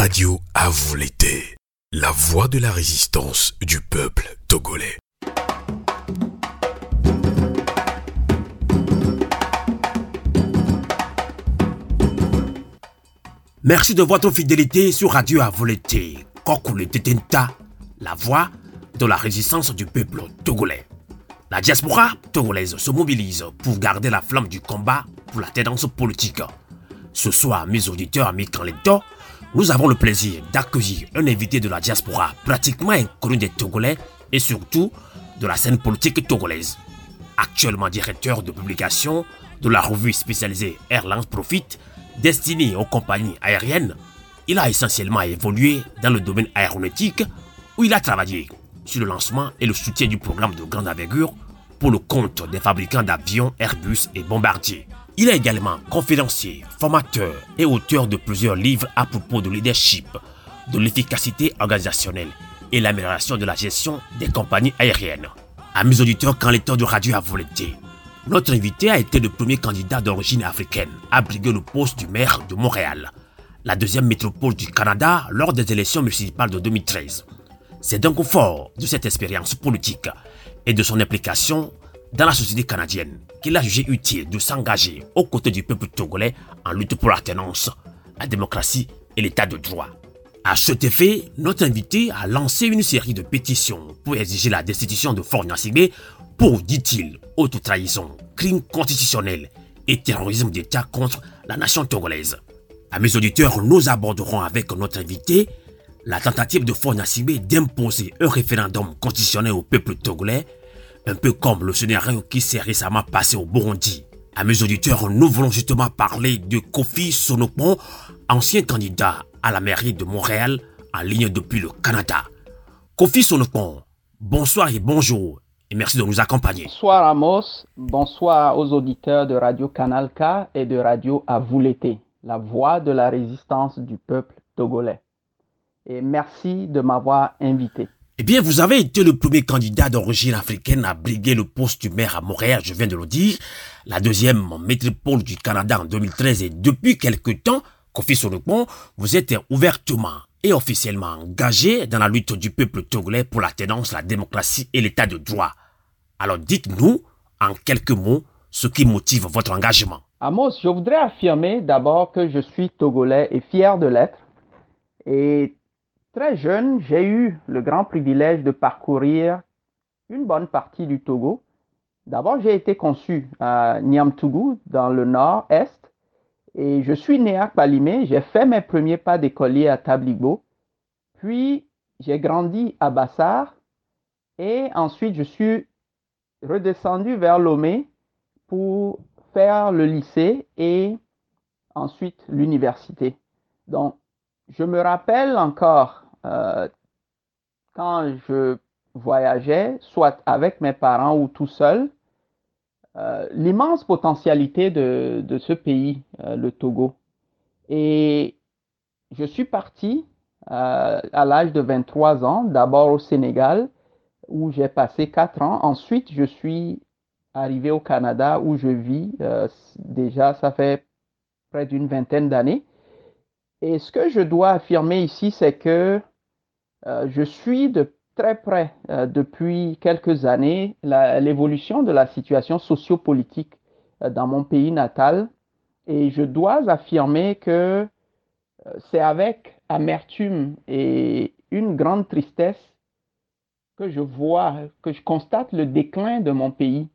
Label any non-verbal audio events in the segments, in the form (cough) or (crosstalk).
Radio à. La voix de la résistance du peuple togolais. Merci de votre fidélité sur Radio à vous l'été. Kokule Tetenta, la voix de la résistance du peuple togolais. La diaspora togolaise se mobilise pour garder la flamme du combat pour la tendance politique. Ce soir, mes auditeurs, amis Canleto, nous avons le plaisir d'accueillir un invité de la diaspora pratiquement inconnu des Togolais et surtout de la scène politique togolaise. Actuellement directeur de publication de la revue spécialisée Airlines Profit, destinée aux compagnies aériennes, il a essentiellement évolué dans le domaine aéronautique où il a travaillé sur le lancement et le soutien du programme de grande envergure pour le compte des fabricants d'avions Airbus et Bombardier. Il est également conférencier, formateur et auteur de plusieurs livres à propos de leadership, de l'efficacité organisationnelle et l'amélioration de la gestion des compagnies aériennes. Amis auditeurs, quand l'état de radio a volé, notre invité a été le premier candidat d'origine africaine à briguer le poste du maire de Montréal, la deuxième métropole du Canada lors des élections municipales de 2013. C'est donc fort de cette expérience politique et de son implication dans la société canadienne qu'il a jugé utile de s'engager aux côtés du peuple togolais en lutte pour la tenance, la démocratie et l'état de droit. À cet effet, notre invité a lancé une série de pétitions pour exiger la destitution de Fort Nassibé pour, dit-il, haute trahison, crime constitutionnel et terrorisme d'État contre la nation togolaise. À mes auditeurs, nous aborderons avec notre invité la tentative de Fort Nassibé d'imposer un référendum constitutionnel au peuple togolais un peu comme le scénario qui s'est récemment passé au Burundi. À mes auditeurs, nous voulons justement parler de Kofi Sonopon, ancien candidat à la mairie de Montréal, en ligne depuis le Canada. Kofi Sonopon, bonsoir et bonjour, et merci de nous accompagner. Bonsoir Amos, bonsoir aux auditeurs de Radio Canal K et de Radio l'été, la voix de la résistance du peuple togolais. Et merci de m'avoir invité. Eh bien, vous avez été le premier candidat d'origine africaine à briguer le poste du maire à Montréal, je viens de le dire, la deuxième métropole du Canada en 2013 et depuis quelque temps, Kofi Sonopon, vous êtes ouvertement et officiellement engagé dans la lutte du peuple togolais pour la tenance, la démocratie et l'état de droit. Alors dites-nous, en quelques mots, ce qui motive votre engagement. Amos, je voudrais affirmer d'abord que je suis togolais et fier de l'être. Et Très jeune, j'ai eu le grand privilège de parcourir une bonne partie du Togo. D'abord, j'ai été conçu à Niamtougou, dans le nord-est, et je suis né à Palimé. J'ai fait mes premiers pas d'écolier à Tabligo. Puis, j'ai grandi à Bassar, et ensuite, je suis redescendu vers Lomé pour faire le lycée et ensuite l'université. Donc, je me rappelle encore euh, quand je voyageais, soit avec mes parents ou tout seul, euh, l'immense potentialité de, ce pays, euh, le Togo. Et je suis parti à l'âge de 23 ans, d'abord au Sénégal, où j'ai passé 4 ans. Ensuite, je suis arrivé au Canada, où je vis déjà, ça fait près d'une vingtaine d'années. Et ce que je dois affirmer ici, c'est que euh, je suis de très près euh, depuis quelques années l'évolution de la situation sociopolitique euh, dans mon pays natal. Et je dois affirmer que c'est avec amertume et une grande tristesse que je vois, que je constate le déclin de mon pays.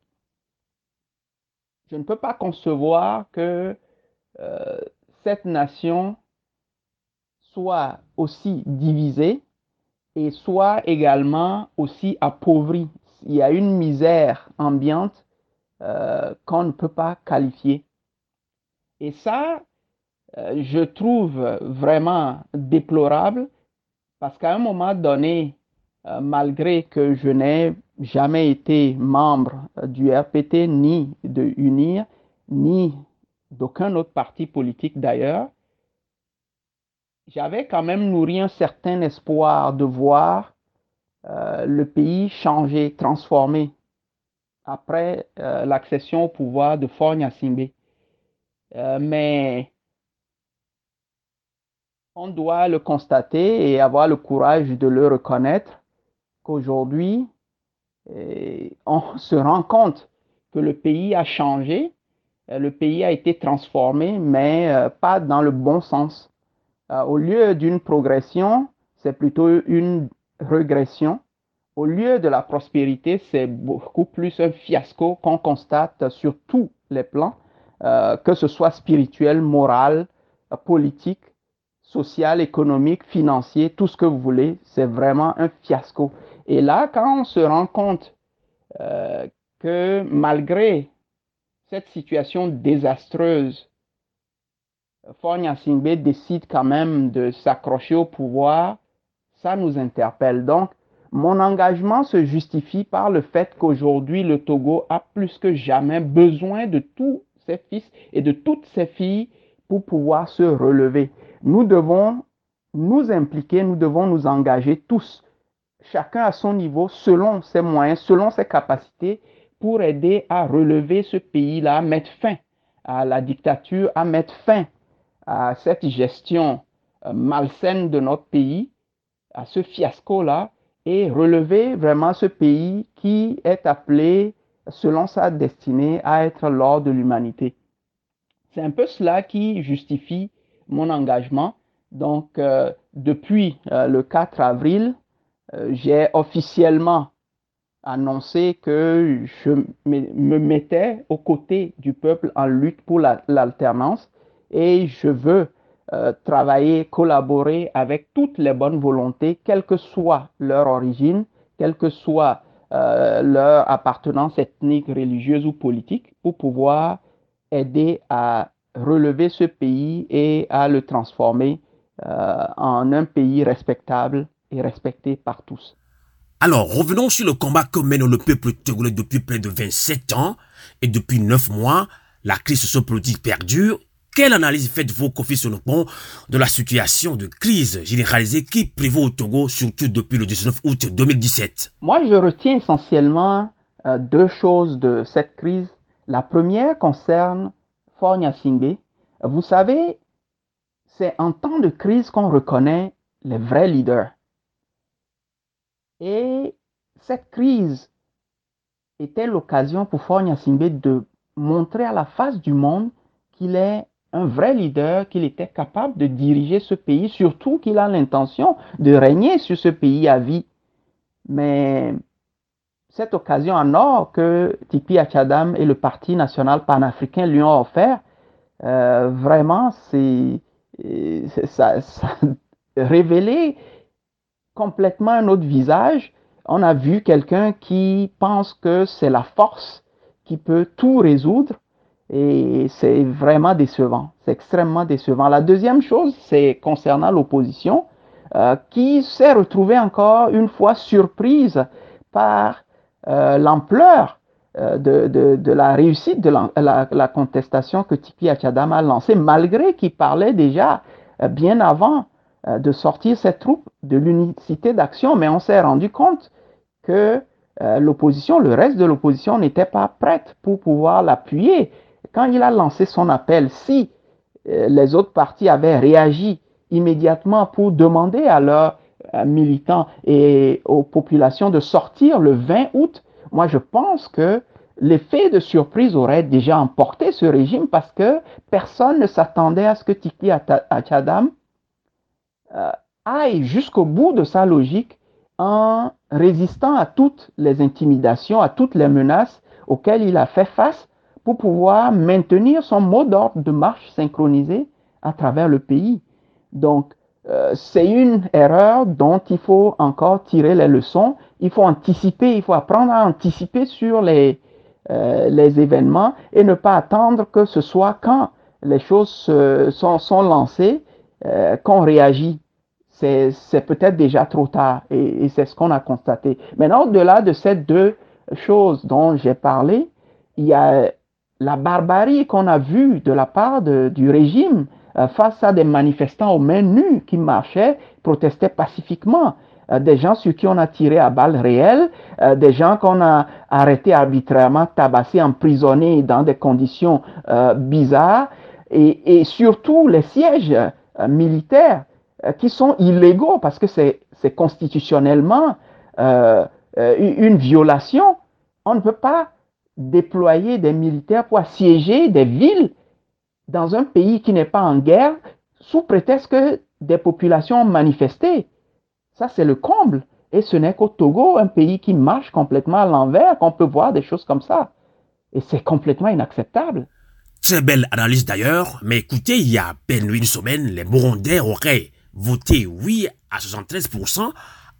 Je ne peux pas concevoir que cette nation soit aussi divisée et soit également aussi appauvrie. Il y a une misère ambiante euh, qu'on ne peut pas qualifier. Et ça, euh, je trouve vraiment déplorable parce qu'à un moment donné, euh, malgré que je n'ai jamais été membre du RPT, ni de UNIR, ni d'aucun autre parti politique d'ailleurs, j'avais quand même nourri un certain espoir de voir euh, le pays changer, transformer après euh, l'accession au pouvoir de Fort Gnassingbé. Euh, mais on doit le constater et avoir le courage de le reconnaître qu'aujourd'hui, on (laughs) se rend compte que le pays a changé, le pays a été transformé, mais pas dans le bon sens. Au lieu d'une progression, c'est plutôt une régression. Au lieu de la prospérité, c'est beaucoup plus un fiasco qu'on constate sur tous les plans, euh, que ce soit spirituel, moral, politique, social, économique, financier, tout ce que vous voulez, c'est vraiment un fiasco. Et là, quand on se rend compte euh, que malgré cette situation désastreuse, Fonya Singbe décide quand même de s'accrocher au pouvoir, ça nous interpelle. Donc, mon engagement se justifie par le fait qu'aujourd'hui, le Togo a plus que jamais besoin de tous ses fils et de toutes ses filles pour pouvoir se relever. Nous devons nous impliquer, nous devons nous engager tous, chacun à son niveau, selon ses moyens, selon ses capacités, pour aider à relever ce pays-là, à mettre fin à la dictature, à mettre fin à cette gestion euh, malsaine de notre pays, à ce fiasco-là, et relever vraiment ce pays qui est appelé, selon sa destinée, à être l'or de l'humanité. C'est un peu cela qui justifie mon engagement. Donc, euh, depuis euh, le 4 avril, j'ai officiellement annoncé que je me mettais aux côtés du peuple en lutte pour l'alternance et je veux euh, travailler, collaborer avec toutes les bonnes volontés, quelle que soit leur origine, quelle que soit euh, leur appartenance ethnique, religieuse ou politique, pour pouvoir aider à relever ce pays et à le transformer euh, en un pays respectable et respecté par tous. Alors, revenons sur le combat que mène le peuple togolais depuis près de 27 ans et depuis 9 mois. La crise sociopolitique perdure quelle analyse faites-vous, Kofi pont de la situation de crise généralisée qui prévaut au Togo, surtout depuis le 19 août 2017 Moi, je retiens essentiellement euh, deux choses de cette crise. La première concerne Fornia Singbe. Vous savez, c'est en temps de crise qu'on reconnaît les vrais leaders. Et cette crise était l'occasion pour Fornia Singbe de montrer à la face du monde qu'il est un vrai leader, qu'il était capable de diriger ce pays, surtout qu'il a l'intention de régner sur ce pays à vie. Mais cette occasion en or que Tipi Achadam et le Parti national panafricain lui ont offert, euh, vraiment, c'est ça, ça (laughs) révélé complètement un autre visage. On a vu quelqu'un qui pense que c'est la force qui peut tout résoudre et c'est vraiment décevant. C'est extrêmement décevant. La deuxième chose, c'est concernant l'opposition, euh, qui s'est retrouvée encore une fois surprise par euh, l'ampleur euh, de, la réussite de la, contestation que Tipi Achadam a lancée, malgré qu'il parlait déjà bien avant de sortir cette troupe de l'unicité d'action, mais on s'est rendu compte que l'opposition, le reste de l'opposition n'était pas prête pour pouvoir l'appuyer quand il a lancé son appel, si euh, les autres partis avaient réagi immédiatement pour demander à leurs euh, militants et aux populations de sortir le 20 août, moi je pense que l'effet de surprise aurait déjà emporté ce régime parce que personne ne s'attendait à ce que Tiki Achadam euh, aille jusqu'au bout de sa logique en résistant à toutes les intimidations, à toutes les menaces auxquelles il a fait face pour pouvoir maintenir son mot d'ordre de marche synchronisé à travers le pays. Donc, euh, c'est une erreur dont il faut encore tirer les leçons. Il faut anticiper, il faut apprendre à anticiper sur les, euh, les événements et ne pas attendre que ce soit quand les choses sont, sont, lancées euh, qu'on réagit. C'est peut-être déjà trop tard et, et c'est ce qu'on a constaté. Maintenant, au-delà de ces deux choses dont j'ai parlé, il y a la barbarie qu'on a vue de la part du régime euh, face à des manifestants aux mains nues qui marchaient, protestaient pacifiquement, euh, des gens sur qui on a tiré à balles réelles, euh, des gens qu'on a arrêtés arbitrairement, tabassés, emprisonnés dans des conditions bizarres, et, et, surtout les sièges militaires qui sont illégaux parce que c'est constitutionnellement une violation. On ne peut pas déployer des militaires pour assiéger des villes dans un pays qui n'est pas en guerre sous prétexte que des populations ont manifesté. Ça, c'est le comble. Et ce n'est qu'au Togo, un pays qui marche complètement à l'envers, qu'on peut voir des choses comme ça. Et c'est complètement inacceptable. Très belle analyse d'ailleurs, mais écoutez, il y a à peine une semaine, les Burundais auraient voté oui à 73%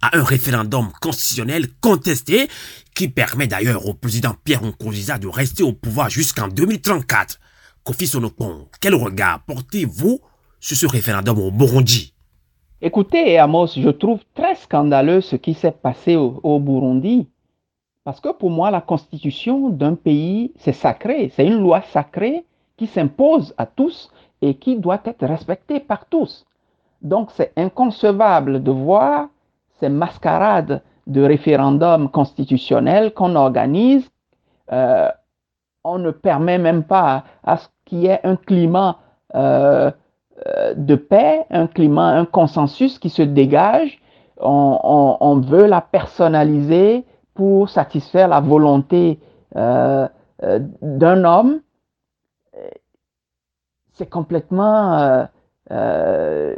à un référendum constitutionnel contesté qui permet d'ailleurs au président Pierre Nkurunziza de rester au pouvoir jusqu'en 2034. Kofi Sonopon, quel regard portez-vous sur ce référendum au Burundi? Écoutez, Amos, je trouve très scandaleux ce qui s'est passé au, Burundi. Parce que pour moi, la constitution d'un pays, c'est sacré. C'est une loi sacrée qui s'impose à tous et qui doit être respectée par tous. Donc, c'est inconcevable de voir ces mascarades de référendum constitutionnel qu'on organise. Euh, on ne permet même pas à ce qu'il y ait un climat euh, euh, de paix, un climat, un consensus qui se dégage. On, veut la personnaliser pour satisfaire la volonté d'un homme. C'est complètement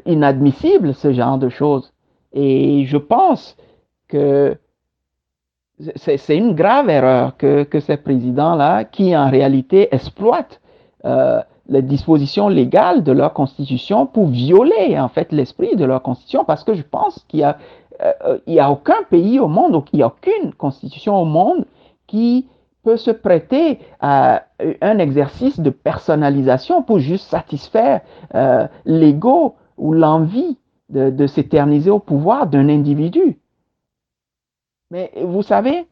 inadmissible ce genre de choses. Et je pense que c'est une grave erreur que, ces présidents-là, qui en réalité exploitent les dispositions légales de leur constitution pour violer en fait l'esprit de leur constitution parce que je pense qu'il y a euh, y a aucun pays au monde, il n'y a aucune constitution au monde qui peut se prêter à un exercice de personnalisation pour juste satisfaire euh, l'ego ou l'envie de, s'éterniser au pouvoir d'un individu. Mais vous savez,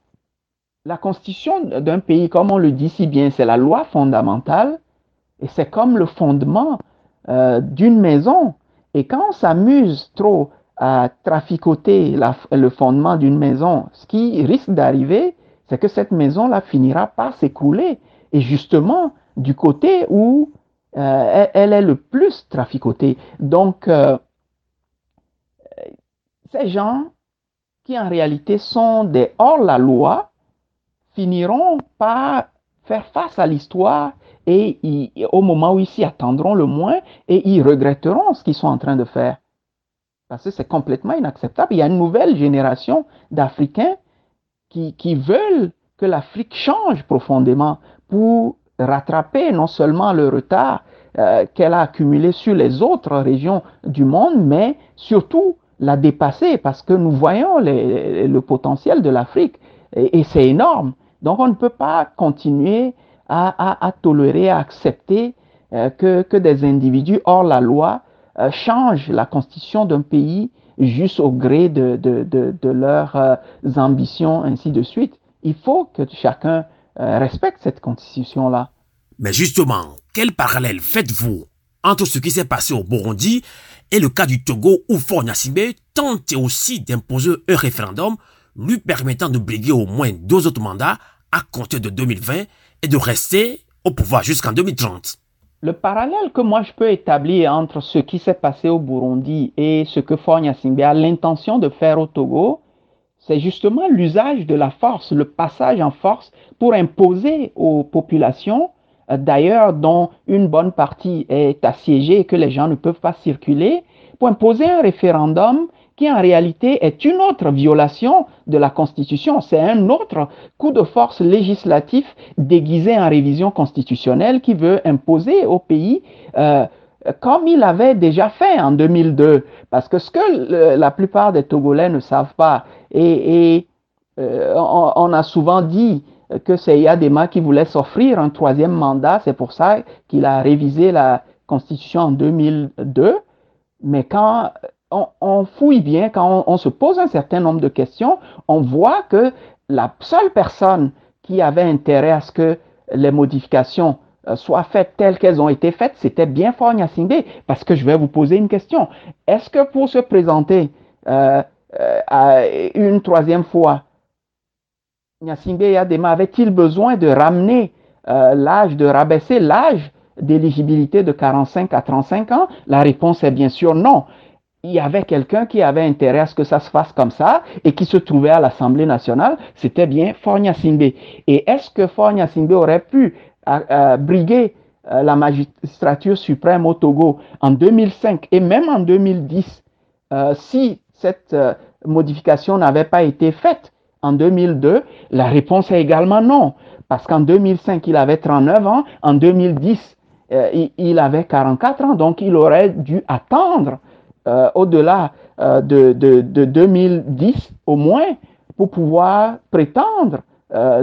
la constitution d'un pays, comme on le dit si bien, c'est la loi fondamentale et c'est comme le fondement euh, d'une maison. Et quand on s'amuse trop à traficoter le fondement d'une maison, ce qui risque d'arriver, c'est que cette maison-là finira par s'écrouler. Et justement, du côté où euh, elle, est le plus traficotée. Donc, euh, ces gens qui en réalité sont des hors-la-loi finiront par faire face à l'histoire et au moment où ils s'y attendront le moins et ils regretteront ce qu'ils sont en train de faire. Parce que c'est complètement inacceptable. Il y a une nouvelle génération d'Africains qui, qui veulent que l'Afrique change profondément pour rattraper non seulement le retard euh, qu'elle a accumulé sur les autres régions du monde, mais surtout la dépasser parce que nous voyons le potentiel de l'Afrique et, c'est énorme. Donc on ne peut pas continuer à, tolérer, à accepter euh, que, des individus hors la loi euh, changent la constitution d'un pays juste au gré de, leurs euh, ambitions, ainsi de suite. Il faut que chacun respecte cette constitution-là. Mais justement, quel parallèle faites-vous entre ce qui s'est passé au Burundi et le cas du Togo où Faure tente aussi d'imposer un référendum lui permettant de briguer au moins deux autres mandats à compter de 2020 et de rester au pouvoir jusqu'en 2030. Le parallèle que moi je peux établir entre ce qui s'est passé au Burundi et ce que Faure a l'intention de faire au Togo, c'est justement l'usage de la force, le passage en force pour imposer aux populations, d'ailleurs dont une bonne partie est assiégée et que les gens ne peuvent pas circuler, pour imposer un référendum qui en réalité est une autre violation de la Constitution. C'est un autre coup de force législatif déguisé en révision constitutionnelle qui veut imposer au pays, euh, comme il avait déjà fait en 2002, parce que ce que la plupart des Togolais ne savent pas, et, euh, on, a souvent dit que c'est Yadema qui voulait s'offrir un troisième mandat, c'est pour ça qu'il a révisé la Constitution en 2002, mais quand on, fouille bien, quand on, se pose un certain nombre de questions, on voit que la seule personne qui avait intérêt à ce que les modifications euh, soient faites telles qu'elles ont été faites, c'était bien Fort Parce que je vais vous poser une question. Est-ce que pour se présenter euh, euh, une troisième fois, Nyasingbe et Adema avait-il besoin de ramener l'âge, de rabaisser l'âge d'éligibilité de 45 à 35 ans? La réponse est bien sûr non. Il y avait quelqu'un qui avait intérêt à ce que ça se fasse comme ça et qui se trouvait à l'Assemblée nationale, c'était bien Fornia Simbe. Et est-ce que Fornia Simbe aurait pu briguer la magistrature suprême au Togo en 2005 et même en 2010 si cette modification n'avait pas été faite? En 2002 La réponse est également non, parce qu'en 2005, il avait 39 ans, en 2010, euh, il, avait 44 ans, donc il aurait dû attendre euh, au-delà euh, de, de, de, 2010 au moins pour pouvoir prétendre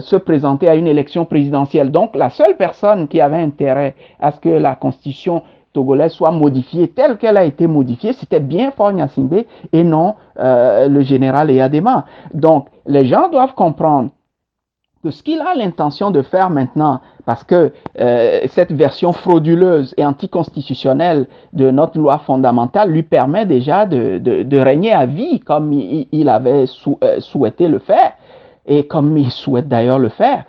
se présenter à une élection présidentielle. Donc la seule personne qui avait intérêt à ce que la constitution togolaise soit modifiée telle qu'elle a été modifiée, c'était bien Faure Gnassingbé et non euh, le général Eyadema. Donc, les gens doivent comprendre que ce qu'il a l'intention de faire maintenant, parce que euh, cette version frauduleuse et anticonstitutionnelle de notre loi fondamentale lui permet déjà de, de, de régner à vie comme il, il avait euh, souhaité le faire, et comme il souhaite d'ailleurs le faire.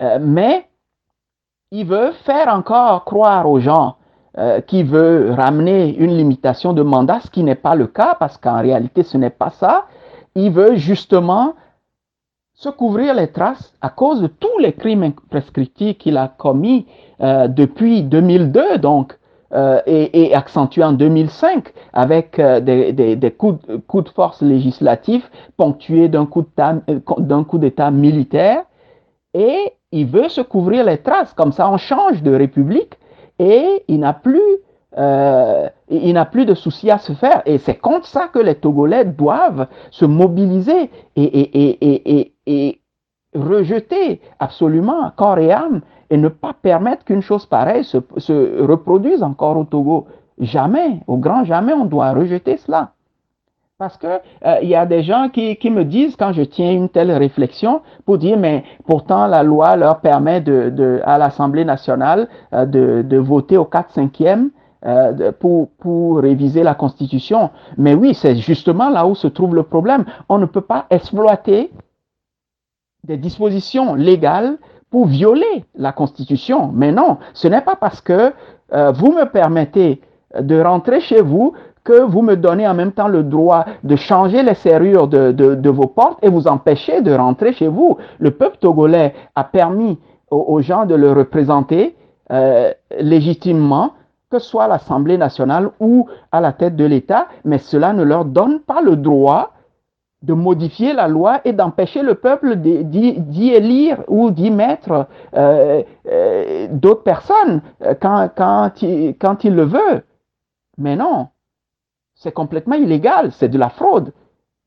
Euh, mais il veut faire encore croire aux gens euh, qui veut ramener une limitation de mandat, ce qui n'est pas le cas, parce qu'en réalité, ce n'est pas ça. Il veut justement se couvrir les traces à cause de tous les crimes prescriptifs qu'il a commis euh, depuis 2002, donc, euh, et, accentué en 2005 avec des, coups, coups, de force législatifs ponctués d'un coup d'État militaire. Et il veut se couvrir les traces, comme ça on change de république et il n'a plus, euh, il n'a plus de soucis à se faire. Et c'est contre ça que les Togolais doivent se mobiliser et, et, et, et, rejeter absolument corps et âme et ne pas permettre qu'une chose pareille se, se reproduise encore au Togo. Jamais, au grand jamais, on doit rejeter cela. Parce que euh, il y a des gens qui, qui, me disent quand je tiens une telle réflexion pour dire mais pourtant la loi leur permet de, de à l'Assemblée nationale euh, de, de, voter au 4 5e euh, pour, pour réviser la Constitution. Mais oui, c'est justement là où se trouve le problème. On ne peut pas exploiter des dispositions légales pour violer la Constitution. Mais non, ce n'est pas parce que vous me permettez de rentrer chez vous que vous me donnez en même temps le droit de changer les serrures de, de, vos portes et vous empêcher de rentrer chez vous. Le peuple togolais a permis aux, gens de le représenter euh, légitimement, que ce soit à l'Assemblée nationale ou à la tête de l'État, mais cela ne leur donne pas le droit de modifier la loi et d'empêcher le peuple d'y élire ou d'y mettre euh, euh, d'autres personnes quand, quand, quand il le veut. Mais non, c'est complètement illégal, c'est de la fraude.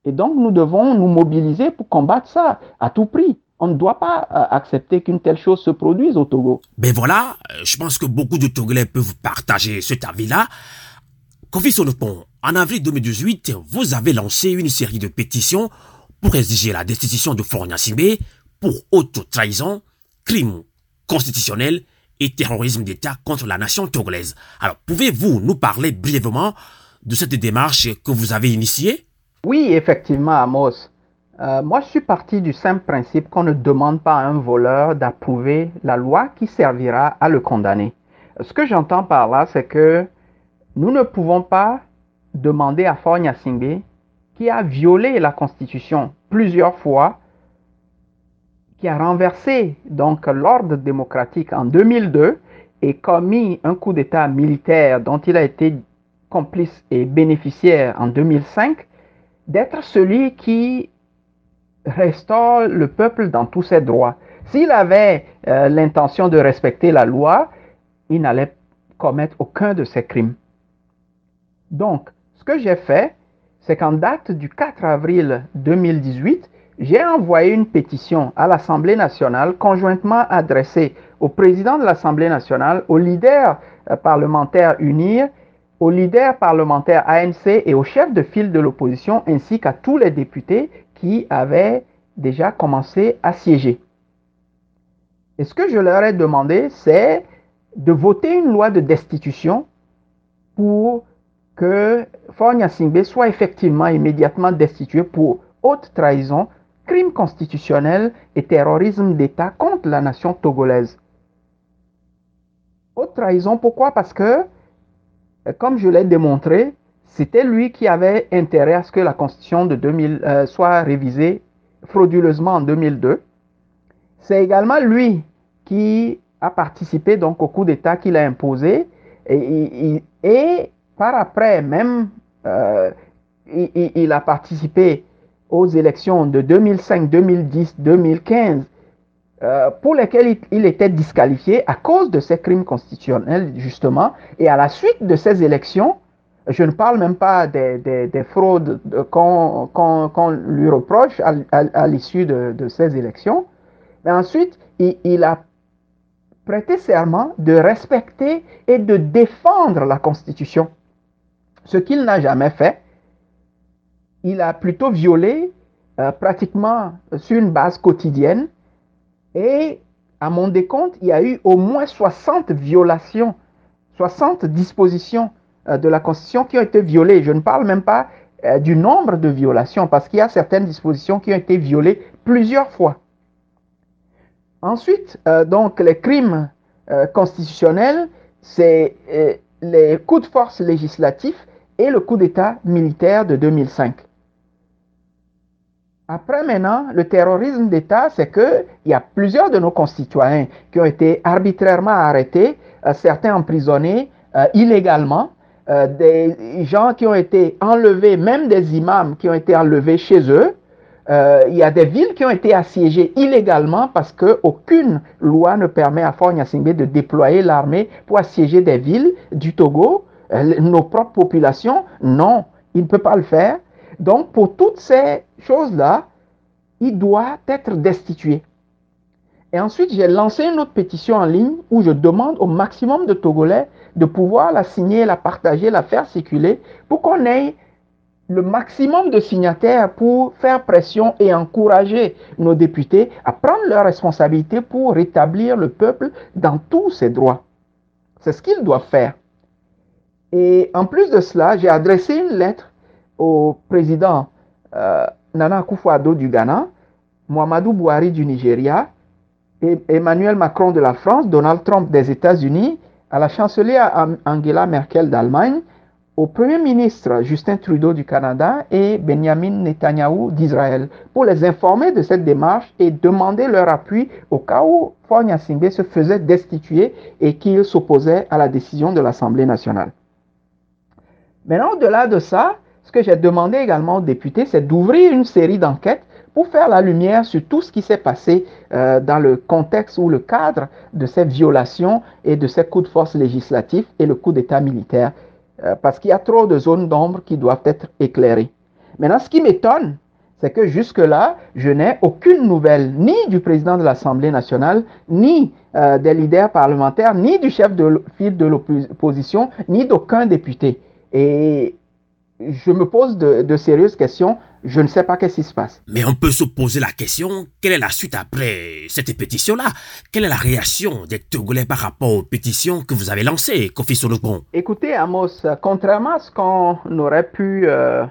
Et donc nous devons nous mobiliser pour combattre ça à tout prix. On ne doit pas euh, accepter qu'une telle chose se produise au Togo. Ben voilà, euh, je pense que beaucoup de Togolais peuvent partager cet avis-là. Kofi Sonopon, en avril 2018, vous avez lancé une série de pétitions pour exiger la destitution de Florian Simbe pour haute trahison, crime constitutionnel et terrorisme d'État contre la nation togolaise. Alors, pouvez-vous nous parler brièvement de cette démarche que vous avez initiée Oui, effectivement, Amos. Euh, moi, je suis parti du simple principe qu'on ne demande pas à un voleur d'approuver la loi qui servira à le condamner. Ce que j'entends par là, c'est que nous ne pouvons pas demander à Faure Gnassingbé, qui a violé la Constitution plusieurs fois, qui a renversé donc l'ordre démocratique en 2002 et commis un coup d'État militaire dont il a été complice et bénéficiaire en 2005, d'être celui qui restaure le peuple dans tous ses droits. S'il avait euh, l'intention de respecter la loi, il n'allait commettre aucun de ces crimes. Donc, ce que j'ai fait, c'est qu'en date du 4 avril 2018, j'ai envoyé une pétition à l'Assemblée nationale conjointement adressée au président de l'Assemblée nationale, aux leaders euh, parlementaires UNIR aux leaders parlementaires ANC et aux chefs de file de l'opposition ainsi qu'à tous les députés qui avaient déjà commencé à siéger. Et ce que je leur ai demandé, c'est de voter une loi de destitution pour que Fornia Singbe soit effectivement immédiatement destitué pour haute trahison, crime constitutionnel et terrorisme d'État contre la nation togolaise. Haute trahison, pourquoi? Parce que comme je l'ai démontré, c'était lui qui avait intérêt à ce que la Constitution de 2000 euh, soit révisée frauduleusement en 2002. C'est également lui qui a participé donc au coup d'État qu'il a imposé et, par après même euh, il, a participé aux élections de 2005, 2010, 2015 euh, pour lesquelles il, était disqualifié à cause de ces crimes constitutionnels justement et à la suite de ces élections je ne parle même pas des, des, des fraudes qu'on qu lui reproche à, l'issue de, de, ces élections. Mais ensuite, il, il, a prêté serment de respecter et de défendre la Constitution, ce qu'il n'a jamais fait. Il a plutôt violé euh, pratiquement sur une base quotidienne et à mon décompte, il y a eu au moins 60 violations, 60 dispositions euh, de la Constitution qui ont été violées. Je ne parle même pas euh, du nombre de violations, parce qu'il y a certaines dispositions qui ont été violées plusieurs fois. Ensuite, euh, donc, les crimes constitutionnels, c'est les coups de force législatifs et le coup d'État militaire de 2005. Après maintenant, le terrorisme d'État, c'est qu'il y a plusieurs de nos concitoyens qui ont été arbitrairement arrêtés, certains emprisonnés illégalement, euh, des gens qui ont été enlevés, même des imams qui ont été enlevés chez eux. Euh, il y a des villes qui ont été assiégées illégalement parce qu'aucune loi ne permet à Fort Gnassingbé de déployer l'armée pour assiéger des villes du Togo. Euh, nos propres populations, non, il ne peut pas le faire. Donc, pour toutes ces choses-là, il doit être destitué. Et ensuite, j'ai lancé une autre pétition en ligne où je demande au maximum de Togolais de pouvoir la signer, la partager, la faire circuler pour qu'on ait le maximum de signataires pour faire pression et encourager nos députés à prendre leurs responsabilités pour rétablir le peuple dans tous ses droits. C'est ce qu'ils doivent faire. Et en plus de cela, j'ai adressé une lettre au président euh, Nana Akufo-Addo du Ghana, Muhammadu Buhari du Nigeria, Emmanuel Macron de la France, Donald Trump des États-Unis, à la chancelière Angela Merkel d'Allemagne, au Premier ministre Justin Trudeau du Canada et Benjamin Netanyahu d'Israël pour les informer de cette démarche et demander leur appui au cas où Gnassingbé se faisait destituer et qu'il s'opposait à la décision de l'Assemblée nationale. Maintenant, au-delà de ça, que j'ai demandé également aux députés, c'est d'ouvrir une série d'enquêtes pour faire la lumière sur tout ce qui s'est passé euh, dans le contexte ou le cadre de ces violations et de ces coups de force législatifs et le coup d'État militaire, euh, parce qu'il y a trop de zones d'ombre qui doivent être éclairées. Maintenant, ce qui m'étonne, c'est que jusque-là, je n'ai aucune nouvelle, ni du président de l'Assemblée nationale, ni euh, des leaders parlementaires, ni du chef de file de l'opposition, ni d'aucun député. Et je me pose de, de sérieuses questions. Je ne sais pas qu'est-ce qui se passe. Mais on peut se poser la question, quelle est la suite après cette pétition-là? Quelle est la réaction des Togolais par rapport aux pétitions que vous avez lancées, Kofi Solokon Écoutez, Amos, contrairement à ce qu'on aurait pu euh,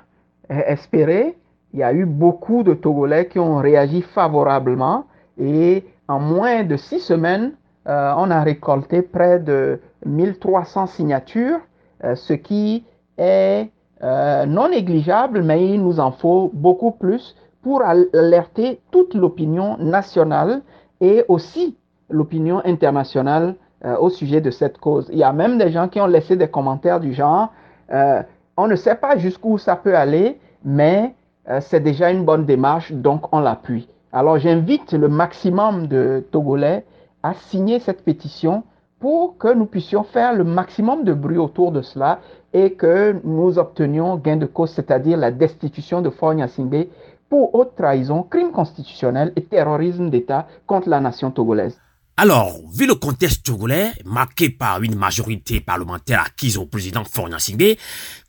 espérer, il y a eu beaucoup de Togolais qui ont réagi favorablement et en moins de six semaines, euh, on a récolté près de 1300 signatures, euh, ce qui est euh, non négligeable, mais il nous en faut beaucoup plus pour alerter toute l'opinion nationale et aussi l'opinion internationale euh, au sujet de cette cause. Il y a même des gens qui ont laissé des commentaires du genre, euh, on ne sait pas jusqu'où ça peut aller, mais c'est déjà une bonne démarche, donc on l'appuie. Alors j'invite le maximum de Togolais à signer cette pétition pour que nous puissions faire le maximum de bruit autour de cela et que nous obtenions gain de cause, c'est-à-dire la destitution de Faure Gnassingbé pour haute trahison, crime constitutionnel et terrorisme d'État contre la nation togolaise. Alors, vu le contexte togolais, marqué par une majorité parlementaire acquise au président Faure Gnassingbé,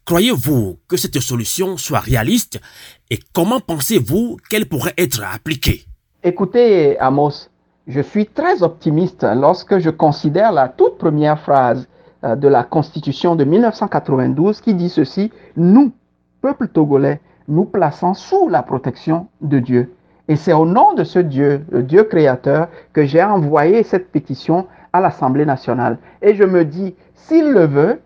croyez-vous que cette solution soit réaliste et comment pensez-vous qu'elle pourrait être appliquée? Écoutez, Amos, je suis très optimiste lorsque je considère la toute première phrase euh, de la Constitution de 1992 qui dit ceci, nous, peuple togolais, nous plaçons sous la protection de Dieu. Et c'est au nom de ce Dieu, le Dieu créateur, que j'ai envoyé cette pétition à l'Assemblée nationale. Et je me dis, s'il le veut,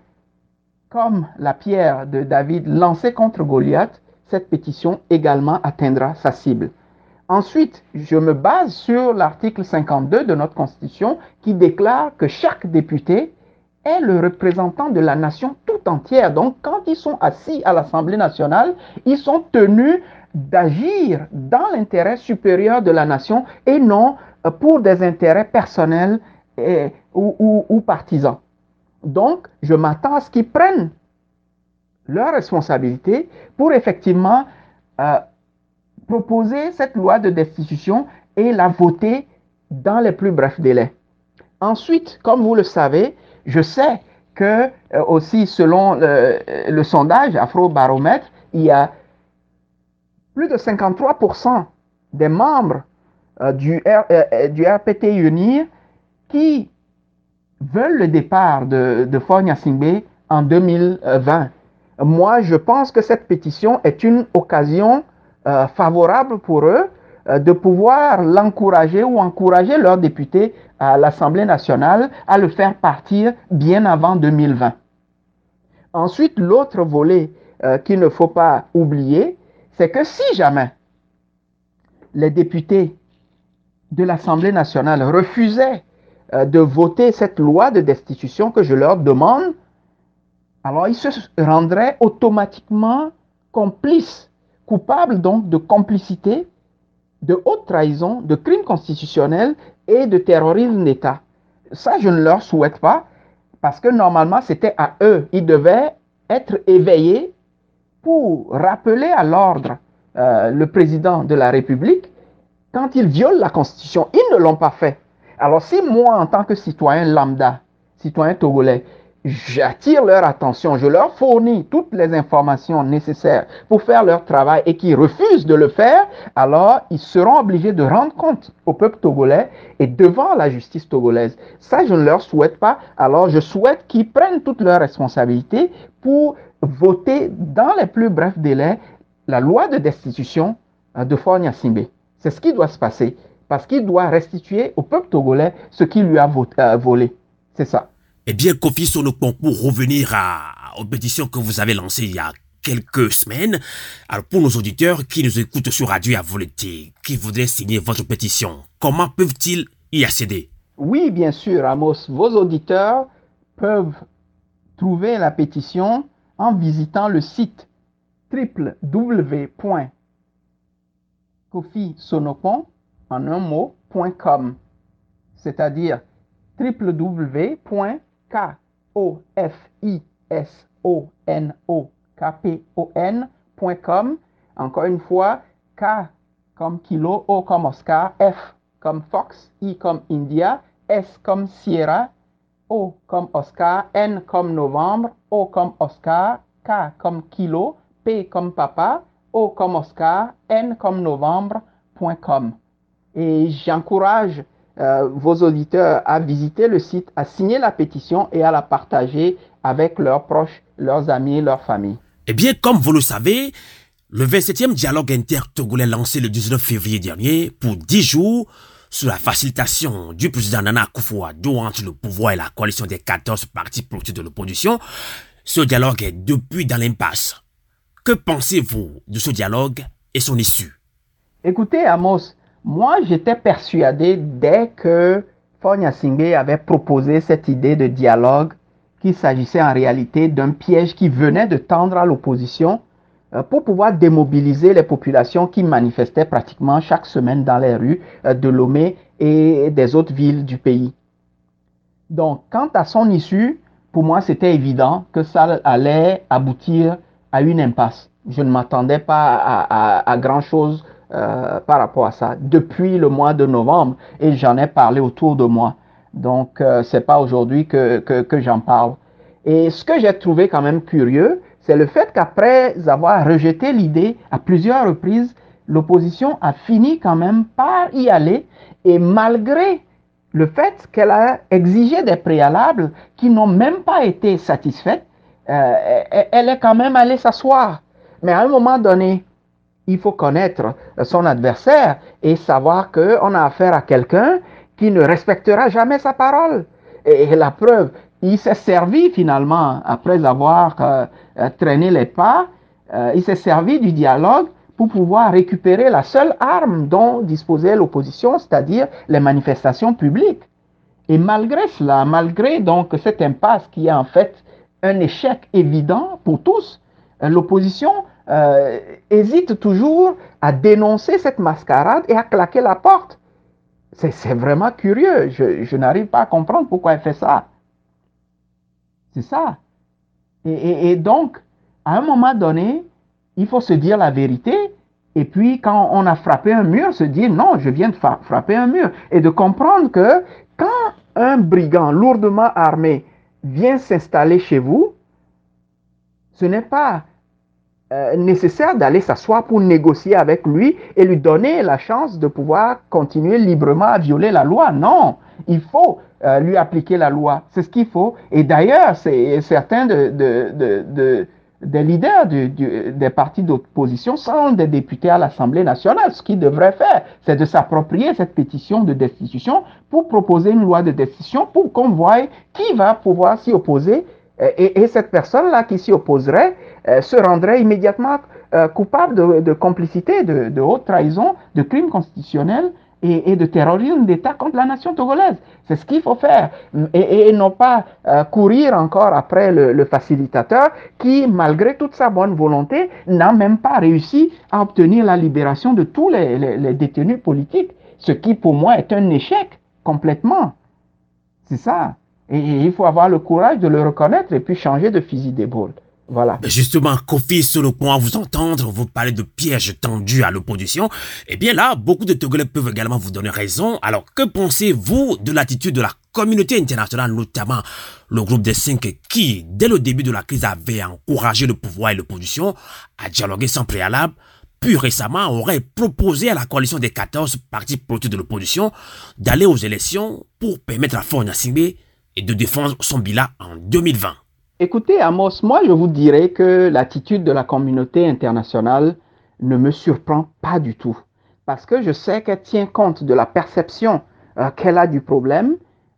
comme la pierre de David lancée contre Goliath, cette pétition également atteindra sa cible. Ensuite, je me base sur l'article 52 de notre Constitution qui déclare que chaque député est le représentant de la nation tout entière. Donc, quand ils sont assis à l'Assemblée nationale, ils sont tenus d'agir dans l'intérêt supérieur de la nation et non euh, pour des intérêts personnels ou, partisans. Donc, je m'attends à ce qu'ils prennent leurs responsabilités pour effectivement euh, proposer cette loi de destitution et la voter dans les plus brefs délais. Ensuite, comme vous le savez, je sais que euh, aussi selon le, sondage Afrobaromètre, il y a plus de 53% des membres euh, du, euh, du RPT UNIR qui veulent le départ de, de Fogna en 2020. Moi, je pense que cette pétition est une occasion favorable pour eux de pouvoir l'encourager ou encourager leurs députés à l'Assemblée nationale à le faire partir bien avant 2020. Ensuite, l'autre volet euh, qu'il ne faut pas oublier, c'est que si jamais les députés de l'Assemblée nationale refusaient euh, de voter cette loi de destitution que je leur demande, alors ils se rendraient automatiquement complices, coupables donc de complicité de haute trahison, de crimes constitutionnels et de terrorisme d'État. Ça, je ne leur souhaite pas parce que normalement, c'était à eux. Ils devaient être éveillés pour rappeler à l'ordre euh, le président de la République quand il viole la Constitution. Ils ne l'ont pas fait. Alors si moi, en tant que citoyen lambda, citoyen togolais, j'attire leur attention, je leur fournis toutes les informations nécessaires pour faire leur travail et qu'ils refusent de le faire, alors ils seront obligés de rendre compte au peuple togolais et devant la justice togolaise. Ça, je ne leur souhaite pas. Alors, je souhaite qu'ils prennent toutes leurs responsabilités pour voter dans les plus brefs délais la loi de destitution euh, de Fornia Simbe. C'est ce qui doit se passer parce qu'il doit restituer au peuple togolais ce qu'il lui a euh, volé. C'est ça. Eh bien, Kofi Sonopon, pour revenir à, aux pétitions que vous avez lancées il y a quelques semaines, alors pour nos auditeurs qui nous écoutent sur Radio à volonté, qui voudraient signer votre pétition, comment peuvent-ils y accéder? Oui, bien sûr, Amos. Vos auditeurs peuvent trouver la pétition en visitant le site www.kofisonopon en un mot.com, c'est-à-dire www K-O-F-I-S-O-N-O-K-P-O-N.com. Encore une fois, K comme kilo, O comme Oscar, F comme Fox, I comme India, S comme Sierra, O comme Oscar, N comme Novembre, O comme Oscar, K comme kilo, P comme papa, O comme Oscar, N comme Novembre.com. Et j'encourage euh, vos auditeurs à visiter le site, à signer la pétition et à la partager avec leurs proches, leurs amis, leurs familles. Eh bien, comme vous le savez, le 27e dialogue inter-togolais lancé le 19 février dernier pour 10 jours sous la facilitation du président Nana Akufo-Addo entre le pouvoir et la coalition des 14 partis politiques de l'opposition, ce dialogue est depuis dans l'impasse. Que pensez-vous de ce dialogue et son issue? Écoutez, Amos, moi, j'étais persuadé dès que Fonya Singbe avait proposé cette idée de dialogue qu'il s'agissait en réalité d'un piège qui venait de tendre à l'opposition euh, pour pouvoir démobiliser les populations qui manifestaient pratiquement chaque semaine dans les rues euh, de Lomé et des autres villes du pays. Donc, quant à son issue, pour moi, c'était évident que ça allait aboutir à une impasse. Je ne m'attendais pas à grand-chose euh, par rapport à ça depuis le mois de novembre et j'en ai parlé autour de moi. Donc, euh, c'est pas aujourd'hui que, que, que j'en parle. Et ce que j'ai trouvé quand même curieux, c'est le fait qu'après avoir rejeté l'idée à plusieurs reprises, l'opposition a fini quand même par y aller et malgré le fait qu'elle a exigé des préalables qui n'ont même pas été satisfaits, euh, elle est quand même allée s'asseoir. Mais à un moment donné, il faut connaître son adversaire et savoir qu'on a affaire à quelqu'un qui ne respectera jamais sa parole. Et, la preuve, il s'est servi finalement, après avoir euh, euh, traîné les pas, euh, il s'est servi du dialogue pour pouvoir récupérer la seule arme dont disposait l'opposition, c'est-à-dire les manifestations publiques. Et malgré cela, malgré donc cette impasse qui est en fait un échec évident pour tous, l'opposition euh, hésite toujours à dénoncer cette mascarade et à claquer la porte. C'est vraiment curieux. Je, je n'arrive pas à comprendre pourquoi elle fait ça. C'est ça. Et, et, donc, à un moment donné, il faut se dire la vérité. Et puis, quand on a frappé un mur, se dire non, je viens de frapper un mur. Et de comprendre que quand un brigand lourdement armé vient s'installer chez vous, ce n'est pas euh, nécessaire d'aller s'asseoir pour négocier avec lui et lui donner la chance de pouvoir continuer librement à violer la loi. Non, il faut euh, lui appliquer la loi. C'est ce qu'il faut. Et d'ailleurs, certains de, de, de, des leaders des partis d'opposition sont des députés à l'Assemblée nationale. Ce qu'ils devraient faire, c'est de s'approprier cette pétition de destitution pour proposer une loi de destitution pour qu'on voie qui va pouvoir s'y opposer. Et, et cette personne-là qui s'y opposerait, se rendrait immédiatement euh, coupable de, complicité, de, haute trahison, de crimes constitutionnels et, de terrorisme d'État contre la nation togolaise. C'est ce qu'il faut faire. Et, non pas euh, courir encore après le, facilitateur qui, malgré toute sa bonne volonté, n'a même pas réussi à obtenir la libération de tous les, détenus politiques. Ce qui, pour moi, est un échec complètement. C'est ça. Et, il faut avoir le courage de le reconnaître et puis changer de fusil d'épaule. Voilà. Justement, Kofi, sur le point à vous entendre, vous parlez de pièges tendus à l'opposition. Eh bien là, beaucoup de Togolais peuvent également vous donner raison. Alors, que pensez-vous de l'attitude de la communauté internationale, notamment le groupe des cinq qui, dès le début de la crise, avait encouragé le pouvoir et l'opposition à dialoguer sans préalable puis récemment aurait proposé à la coalition des 14 partis politiques de l'opposition d'aller aux élections pour permettre à Fournier et de défendre son bilan en 2020. Écoutez, Amos, moi je vous dirais que l'attitude de la communauté internationale ne me surprend pas du tout. Parce que je sais qu'elle tient compte de la perception euh, qu'elle a du problème,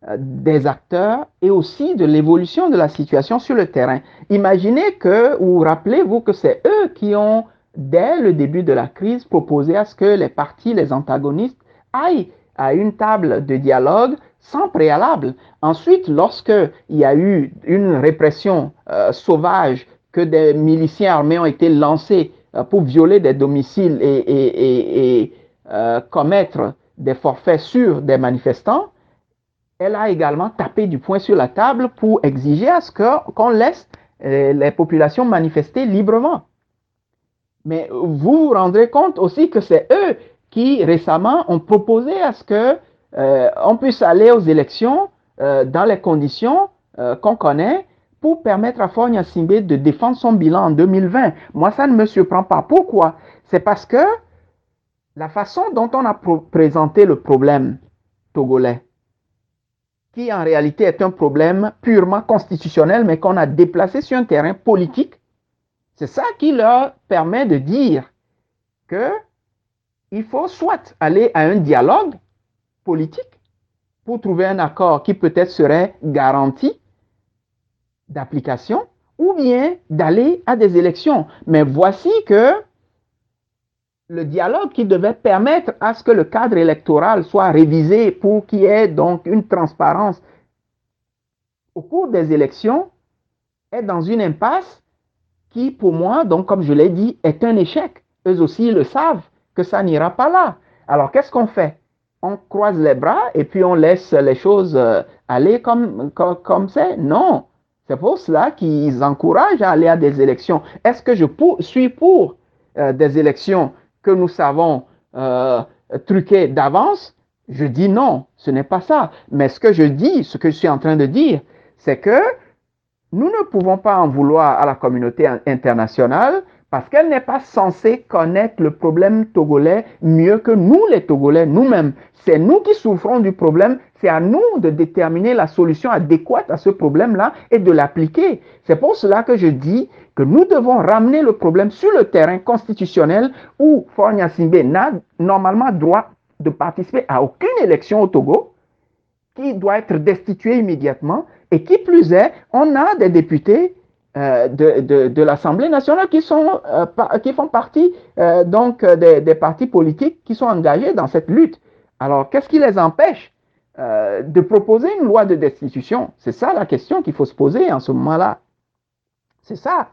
euh, des acteurs et aussi de l'évolution de la situation sur le terrain. Imaginez que, ou rappelez-vous que c'est eux qui ont, dès le début de la crise, proposé à ce que les partis, les antagonistes, aillent à une table de dialogue sans préalable. Ensuite, lorsqu'il y a eu une répression euh, sauvage, que des miliciens armés ont été lancés euh, pour violer des domiciles et, euh, commettre des forfaits sur des manifestants, elle a également tapé du poing sur la table pour exiger à ce qu'on laisse les populations manifester librement. Mais vous vous rendrez compte aussi que c'est eux qui récemment ont proposé à ce que euh, on puisse aller aux élections euh, dans les conditions euh, qu'on connaît pour permettre à Fonya Simbe de défendre son bilan en 2020. Moi, ça ne me surprend pas. Pourquoi? C'est parce que la façon dont on a présenté le problème togolais, qui en réalité est un problème purement constitutionnel, mais qu'on a déplacé sur un terrain politique, c'est ça qui leur permet de dire que il faut soit aller à un dialogue politique pour trouver un accord qui peut-être serait garanti d'application ou bien d'aller à des élections. Mais voici que le dialogue qui devait permettre à ce que le cadre électoral soit révisé pour qu'il y ait donc une transparence au cours des élections est dans une impasse qui, pour moi, donc comme je l'ai dit, est un échec. Eux aussi le savent que ça n'ira pas là. Alors qu'est-ce qu'on fait? On croise les bras et puis on laisse les choses euh, aller comme comme c'est Non. C'est pour cela qu'ils encouragent à aller à des élections. Est-ce que je suis pour euh, des élections que nous savons euh, truquées d'avance? Je dis non, ce n'est pas ça. Mais ce que je dis, ce que je suis en train de dire, c'est que nous ne pouvons pas en vouloir à la communauté internationale parce qu'elle n'est pas censée connaître le problème togolais mieux que nous, les Togolais, nous-mêmes. C'est nous qui souffrons du problème, c'est à nous de déterminer la solution adéquate à ce problème-là et de l'appliquer. C'est pour cela que je dis que nous devons ramener le problème sur le terrain constitutionnel où Fornia Simbe n'a normalement droit de participer à aucune élection au Togo, qui doit être destitué immédiatement. Et qui plus est, on a des députés euh, de, l'Assemblée nationale qui, sont, euh, qui font partie euh, donc des, des, partis politiques qui sont engagés dans cette lutte. Alors, qu'est-ce qui les empêche de proposer une loi de destitution? C'est ça la question qu'il faut se poser en ce moment-là. C'est ça.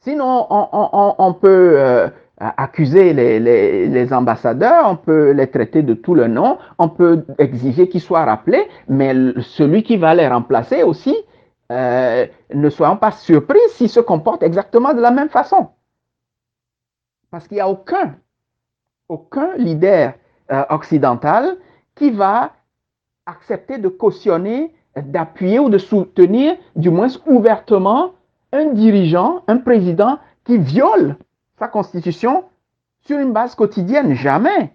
Sinon, on, peut euh, accuser les, ambassadeurs, on peut les traiter de tout le nom, on peut exiger qu'ils soient rappelés, mais celui qui va les remplacer aussi, euh, ne soyons pas surpris s'il se comporte exactement de la même façon. Parce qu'il n'y a aucun, aucun leader euh, occidental qui va accepter de cautionner, d'appuyer ou de soutenir, du moins ouvertement, un dirigeant, un président qui viole sa constitution sur une base quotidienne. Jamais.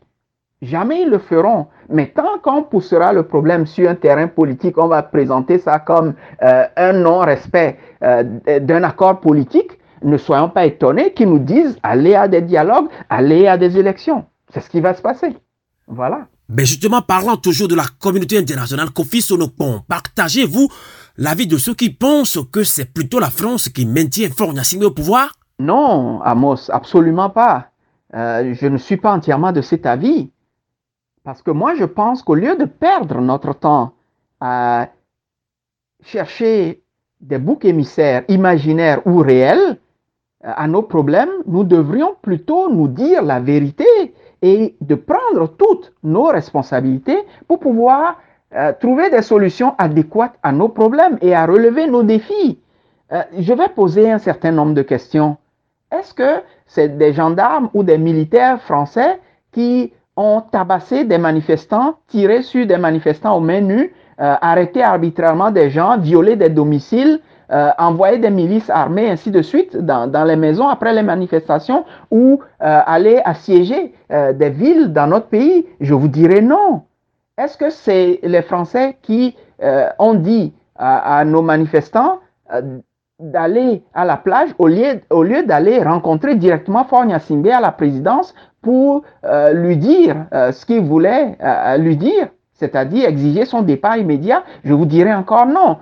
Jamais ils le feront. Mais tant qu'on poussera le problème sur un terrain politique, on va présenter ça comme euh, un non-respect euh, d'un accord politique, ne soyons pas étonnés qu'ils nous disent allez à des dialogues, allez à des élections. C'est ce qui va se passer. Voilà. Mais justement, parlant toujours de la communauté internationale, Kofi Sonopon, partagez-vous l'avis de ceux qui pensent que c'est plutôt la France qui maintient Fort Gnassingbé au pouvoir? Non, Amos, absolument pas. Euh, je ne suis pas entièrement de cet avis. Parce que moi, je pense qu'au lieu de perdre notre temps à chercher des boucs émissaires imaginaires ou réels euh, à nos problèmes, nous devrions plutôt nous dire la vérité et de prendre toutes nos responsabilités pour pouvoir euh, trouver des solutions adéquates à nos problèmes et à relever nos défis. Euh, je vais poser un certain nombre de questions. Est-ce que c'est des gendarmes ou des militaires français qui ont tabassé des manifestants, tiré sur des manifestants aux mains nues, euh, arrêté arbitrairement des gens, violé des domiciles, envoyé des milices armées, ainsi de suite, dans, dans les maisons après les manifestations, ou aller assiéger des villes dans notre pays Je vous dirais non. Est-ce que c'est les Français qui euh, ont dit à, nos manifestants euh, d'aller à la plage au lieu, au lieu d'aller rencontrer directement Faure à la présidence pour euh, lui dire ce qu'ils voulaient lui dire, c'est-à-dire exiger son départ immédiat Je vous dirais encore non.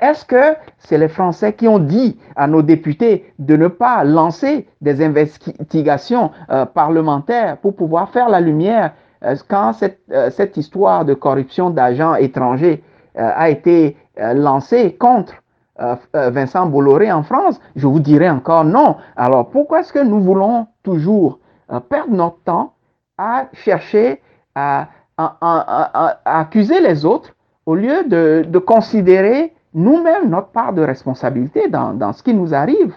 Est-ce que c'est les Français qui ont dit à nos députés de ne pas lancer des investigations parlementaires pour pouvoir faire la lumière euh, quand euh, cette, histoire de corruption d'agents étrangers euh, a été lancée contre Vincent Bolloré en France, je vous dirais encore non. Alors pourquoi est-ce que nous voulons toujours perdre notre temps à chercher à, accuser les autres au lieu de, considérer nous-mêmes notre part de responsabilité dans, dans, ce qui nous arrive?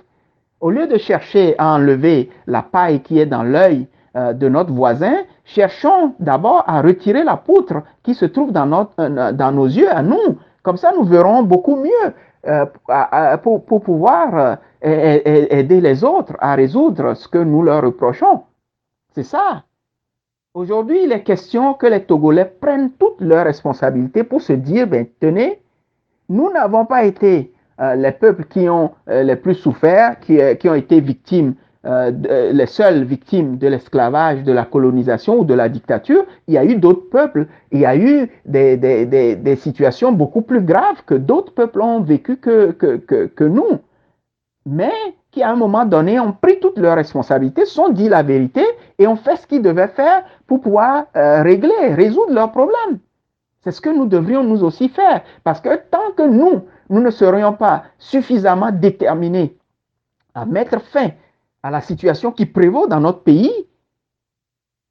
Au lieu de chercher à enlever la paille qui est dans l'œil de notre voisin, cherchons d'abord à retirer la poutre qui se trouve dans, notre, euh, dans nos yeux à nous. Comme ça, nous verrons beaucoup mieux euh, pour, pour, pouvoir euh, aider les autres à résoudre ce que nous leur reprochons. C'est ça. Aujourd'hui, il est question que les Togolais prennent toutes leurs responsabilités pour se dire, ben, tenez, nous n'avons pas été les peuples qui ont les plus souffert, qui, qui ont été victimes euh, les seules victimes de l'esclavage, de la colonisation ou de la dictature, il y a eu d'autres peuples, il y a eu des, des, des, situations beaucoup plus graves que d'autres peuples ont vécu que, que, que, nous, mais qui à un moment donné ont pris toutes leurs responsabilités, sont dit la vérité et ont fait ce qu'ils devaient faire pour pouvoir euh, régler, résoudre leurs problèmes. C'est ce que nous devrions nous aussi faire, parce que tant que nous, nous ne serions pas suffisamment déterminés à mettre fin à la situation qui prévaut dans notre pays,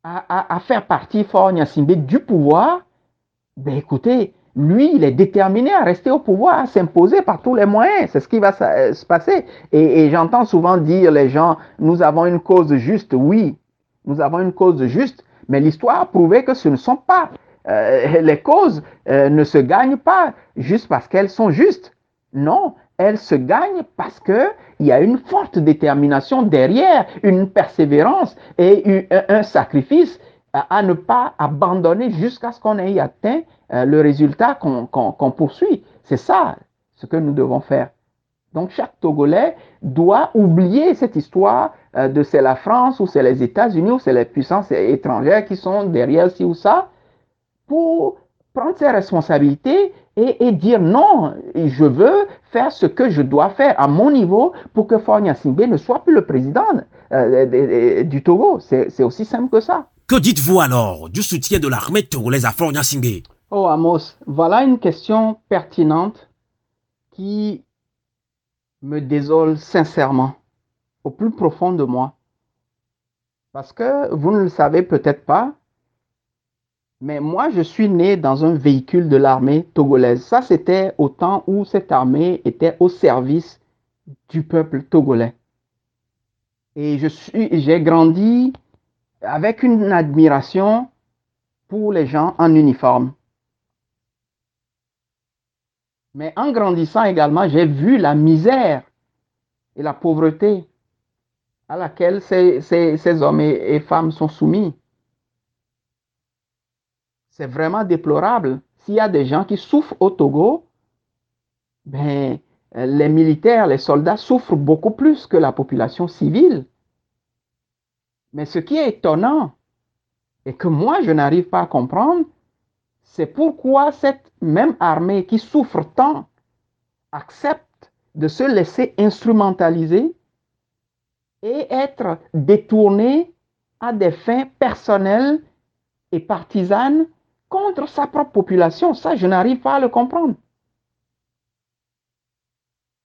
à, faire partie Fort Nyasimbe du pouvoir, ben écoutez, lui, il est déterminé à rester au pouvoir, à s'imposer par tous les moyens. C'est ce qui va se passer. Et, j'entends souvent dire les gens, nous avons une cause juste. Oui, nous avons une cause juste, mais l'histoire a prouvé que ce ne sont pas. Euh, les causes euh, ne se gagnent pas juste parce qu'elles sont justes. Non, elles se gagnent parce que il y a une forte détermination derrière, une persévérance et un sacrifice à ne pas abandonner jusqu'à ce qu'on ait atteint euh, le résultat qu'on poursuit. C'est ça ce que nous devons faire. Donc chaque Togolais doit oublier cette histoire euh, de c'est la France ou c'est les États-Unis ou c'est les puissances étrangères qui sont derrière ci ou ça pour prendre ses responsabilités et, dire non, je veux faire ce que je dois faire à mon niveau pour que Faure ne soit plus le président euh, du Togo. C'est aussi simple que ça. Que dites-vous alors du soutien de l'armée togolaise à Faure Oh Amos, voilà une question pertinente qui me désole sincèrement, au plus profond de moi. Parce que vous ne le savez peut-être pas, mais moi, je suis né dans un véhicule de l'armée togolaise. Ça, c'était au temps où cette armée était au service du peuple togolais. Et je suis, j'ai grandi avec une admiration pour les gens en uniforme. Mais en grandissant également, j'ai vu la misère et la pauvreté à laquelle ces, hommes et, femmes sont soumis. C'est vraiment déplorable. S'il y a des gens qui souffrent au Togo, ben, les militaires, les soldats souffrent beaucoup plus que la population civile. Mais ce qui est étonnant et que moi je n'arrive pas à comprendre, c'est pourquoi cette même armée qui souffre tant accepte de se laisser instrumentaliser et être détournée à des fins personnelles et partisanes contre sa propre population. Ça, je n'arrive pas à le comprendre.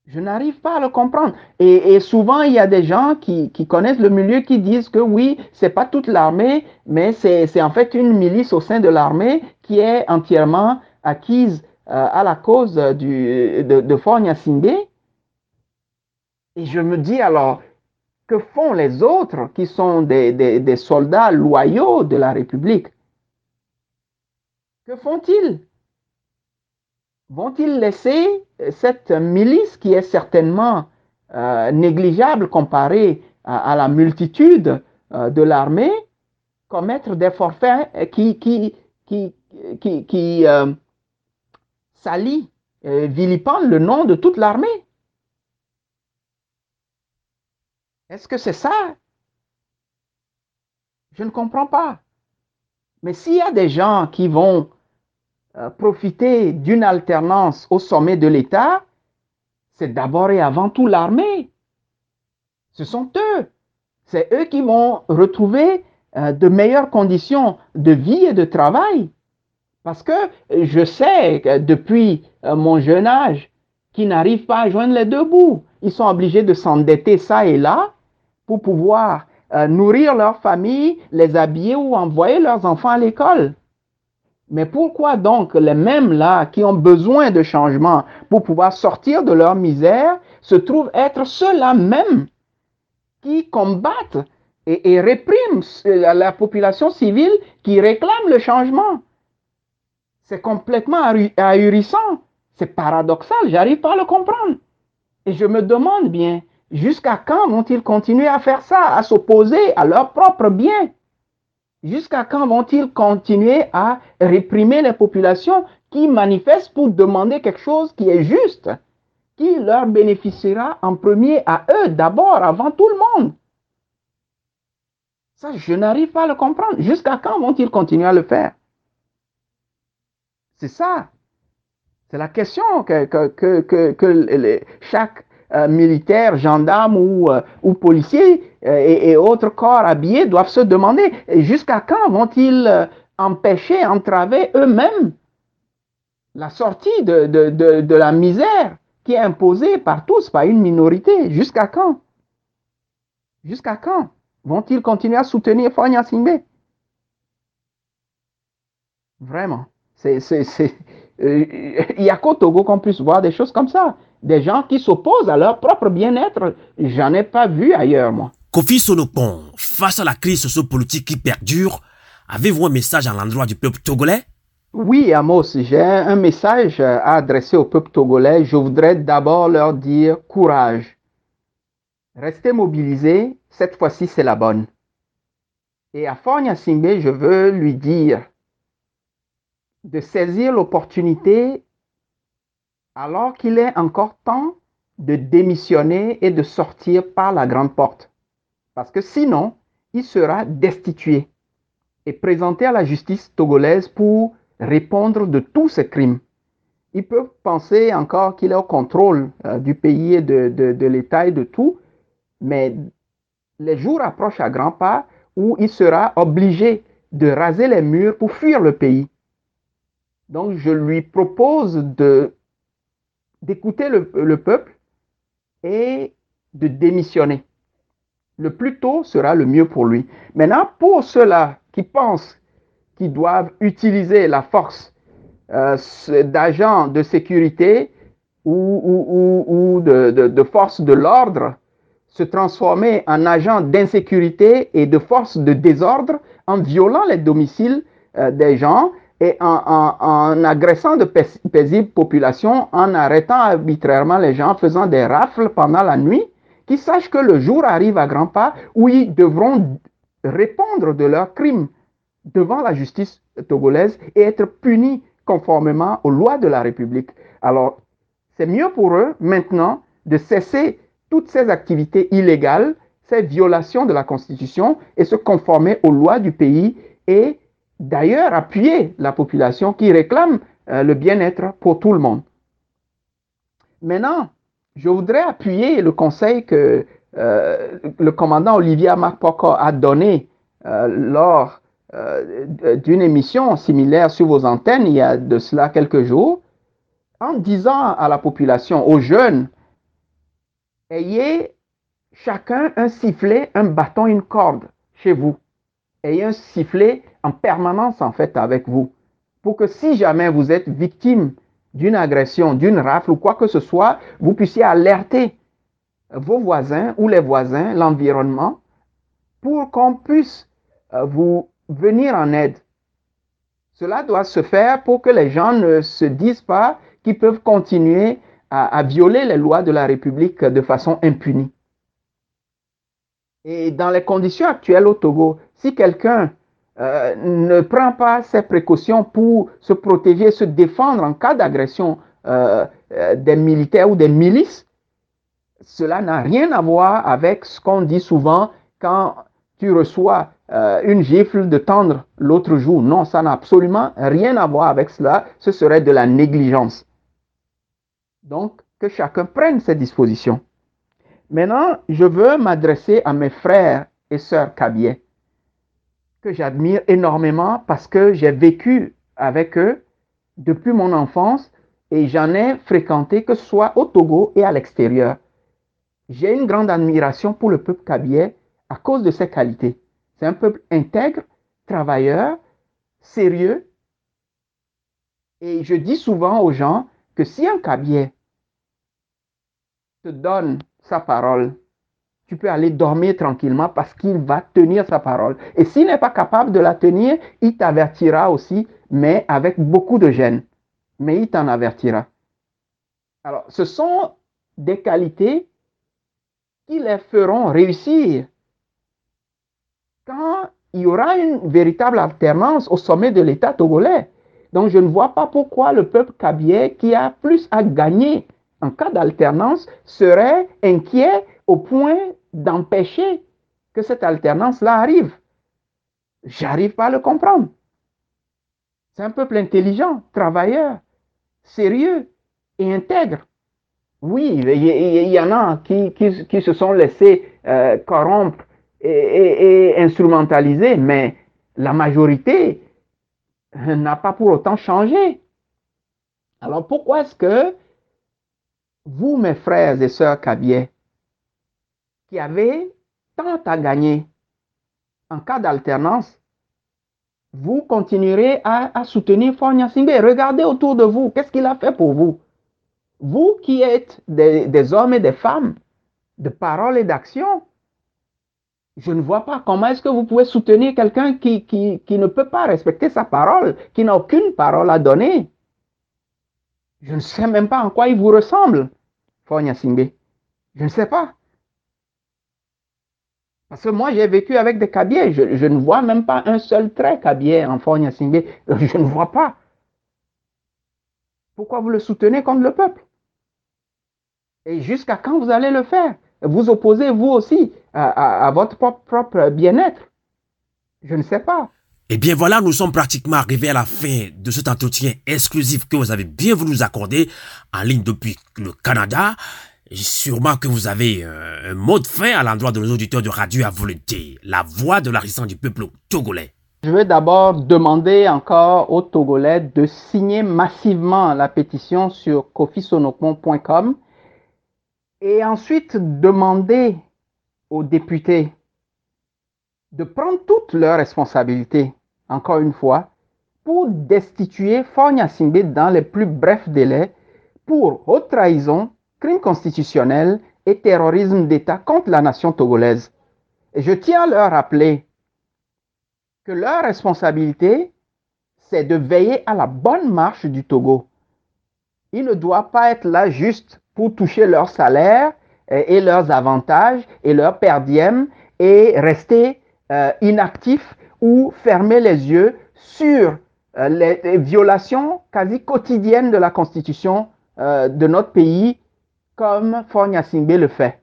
Je n'arrive pas à le comprendre. Et, souvent, il y a des gens qui, connaissent le milieu qui disent que oui, c'est pas toute l'armée, mais c'est en fait une milice au sein de l'armée qui est entièrement acquise euh, à la cause de, de Et je me dis alors, que font les autres qui sont des soldats loyaux de la République? Que font-ils? Vont-ils laisser cette milice qui est certainement euh, négligeable comparée à, la multitude euh, de l'armée commettre des forfaits qui, qui, euh, vilipendent le nom de toute l'armée? Est-ce que c'est ça? Je ne comprends pas. Mais s'il y a des gens qui vont euh, profiter d'une alternance au sommet de l'État, c'est d'abord et avant tout l'armée. Ce sont eux. C'est eux qui vont retrouver euh, de meilleures conditions de vie et de travail. Parce que je sais que depuis euh, mon jeune âge qu'ils n'arrivent pas à joindre les deux bouts. Ils sont obligés de s'endetter ça et là pour pouvoir nourrir leur famille, les habiller ou envoyer leurs enfants à l'école. Mais pourquoi donc les mêmes là qui ont besoin de changement pour pouvoir sortir de leur misère se trouvent être ceux-là même qui combattent et, répriment la population civile qui réclame le changement? C'est complètement ahurissant, c'est paradoxal, j'arrive pas à le comprendre. Et je me demande bien, jusqu'à quand vont-ils continuer à faire ça, à s'opposer à leur propre bien? Jusqu'à quand vont-ils continuer à réprimer les populations qui manifestent pour demander quelque chose qui est juste, qui leur bénéficiera en premier à eux d'abord, avant tout le monde? Ça, je n'arrive pas à le comprendre. Jusqu'à quand vont-ils continuer à le faire? C'est ça. C'est la question que, que, que, que chaque euh, militaires, gendarmes ou, euh, policiers euh, et, autres corps habillés doivent se demander jusqu'à quand vont-ils empêcher, entraver eux-mêmes la sortie de, la misère qui est imposée par tous, par une minorité? Jusqu'à quand? Jusqu'à quand vont-ils continuer à soutenir Fonya Singbe Vraiment. Il n'y a qu'au Togo qu'on puisse voir des choses comme ça des gens qui s'opposent à leur propre bien-être. J'en ai pas vu ailleurs, moi. Kofi Sonopon, face à la crise sociopolitique qui perdure, avez-vous un message à l'endroit du peuple togolais? Oui, Amos, j'ai un message à adresser au peuple togolais. Je voudrais d'abord leur dire courage. Restez mobilisés, cette fois-ci c'est la bonne. Et à Fornia Simbe, je veux lui dire de saisir l'opportunité alors qu'il est encore temps de démissionner et de sortir par la grande porte. Parce que sinon, il sera destitué et présenté à la justice togolaise pour répondre de tous ces crimes. Il peut penser encore qu'il est au contrôle euh, du pays et de, de l'État et de tout, mais les jours approchent à grands pas où il sera obligé de raser les murs pour fuir le pays. Donc je lui propose de d'écouter le, peuple et de démissionner. Le plus tôt sera le mieux pour lui. Maintenant, pour ceux-là qui pensent qu'ils doivent utiliser la force euh, d'agents de sécurité ou, de, de forces de l'ordre, se transformer en agents d'insécurité et de forces de désordre en violant les domiciles euh, des gens et en, agressant de paisibles populations, en arrêtant arbitrairement les gens, faisant des rafles pendant la nuit, qui sachent que le jour arrive à grands pas où ils devront répondre de leurs crimes devant la justice togolaise et être punis conformément aux lois de la République. Alors, c'est mieux pour eux maintenant de cesser toutes ces activités illégales, ces violations de la Constitution et se conformer aux lois du pays et d'ailleurs appuyer la population qui réclame euh, le bien-être pour tout le monde. Maintenant, je voudrais appuyer le conseil que euh, le commandant Olivier Makpoko a donné euh, lors d'une émission similaire sur vos antennes il y a de cela quelques jours, en disant à la population, aux jeunes, ayez chacun un sifflet, un bâton, une corde chez vous. Ayez un sifflet en permanence en fait avec vous pour que si jamais vous êtes victime d'une agression, d'une rafle ou quoi que ce soit, vous puissiez alerter vos voisins ou les voisins, l'environnement, pour qu'on puisse euh, vous venir en aide. Cela doit se faire pour que les gens ne se disent pas qu'ils peuvent continuer à, à, violer les lois de la République de façon impunie. Et dans les conditions actuelles au Togo, si quelqu'un euh, ne prend pas ces précautions pour se protéger, se défendre en cas d'agression euh, euh, des militaires ou des milices, cela n'a rien à voir avec ce qu'on dit souvent quand tu reçois une gifle de tendre l'autre jour. Non, ça n'a absolument rien à voir avec cela. Ce serait de la négligence. Donc, que chacun prenne ses dispositions. Maintenant, je veux m'adresser à mes frères et sœurs cabiais que j'admire énormément parce que j'ai vécu avec eux depuis mon enfance et j'en ai fréquenté que ce soit au Togo et à l'extérieur. J'ai une grande admiration pour le peuple kabyais à cause de ses qualités. C'est un peuple intègre, travailleur, sérieux. Et je dis souvent aux gens que si un kabyais te donne sa parole, tu peux aller dormir tranquillement parce qu'il va tenir sa parole. Et s'il n'est pas capable de la tenir, il t'avertira aussi, mais avec beaucoup de gêne. Mais il t'en avertira. Alors, ce sont des qualités qui les feront réussir quand il y aura une véritable alternance au sommet de l'État togolais. Donc, je ne vois pas pourquoi le peuple kabyais, qui a plus à gagner en cas d'alternance, serait inquiet au point d'empêcher que cette alternance-là arrive. J'arrive pas à le comprendre. C'est un peuple intelligent, travailleur, sérieux et intègre. Oui, il y, en a qui, qui, se sont laissés euh, corrompre et, instrumentaliser, mais la majorité n'a pas pour autant changé. Alors pourquoi est-ce que vous, mes frères et sœurs Kabiais, qui avait tant à gagner en cas d'alternance, vous continuerez à, soutenir Fonya Regardez autour de vous, qu'est-ce qu'il a fait pour vous Vous qui êtes des, hommes et des femmes de parole et d'action, je ne vois pas comment est-ce que vous pouvez soutenir quelqu'un qui, qui, ne peut pas respecter sa parole, qui n'a aucune parole à donner. Je ne sais même pas en quoi il vous ressemble, Fonya Je ne sais pas. Parce que moi, j'ai vécu avec des cabiers. Je, ne vois même pas un seul trait cabier en Fonya Singé. Je ne vois pas. Pourquoi vous le soutenez contre le peuple? Et jusqu'à quand vous allez le faire? Vous opposez vous aussi à, votre propre bien-être? Je ne sais pas. Et bien voilà, nous sommes pratiquement arrivés à la fin de cet entretien exclusif que vous avez bien voulu nous accorder en ligne depuis le Canada. Sûrement que vous avez euh, un mot de fin à l'endroit de nos auditeurs de radio à volonté, la voix de la résistance du peuple togolais. Je vais d'abord demander encore aux Togolais de signer massivement la pétition sur kofisonokmon.com et ensuite demander aux députés de prendre toutes leurs responsabilités encore une fois, pour destituer Fogna Simbe dans les plus brefs délais pour haute trahison, crime constitutionnel et terrorisme d'État contre la nation togolaise. Et je tiens à leur rappeler que leur responsabilité, c'est de veiller à la bonne marche du Togo. Ils ne doivent pas être là juste pour toucher leur salaire et, leurs avantages et leurs perdièmes et rester euh, inactifs ou fermer les yeux sur euh, les, violations quasi quotidiennes de la Constitution euh, de notre pays, comme Fonya Singbe le fait.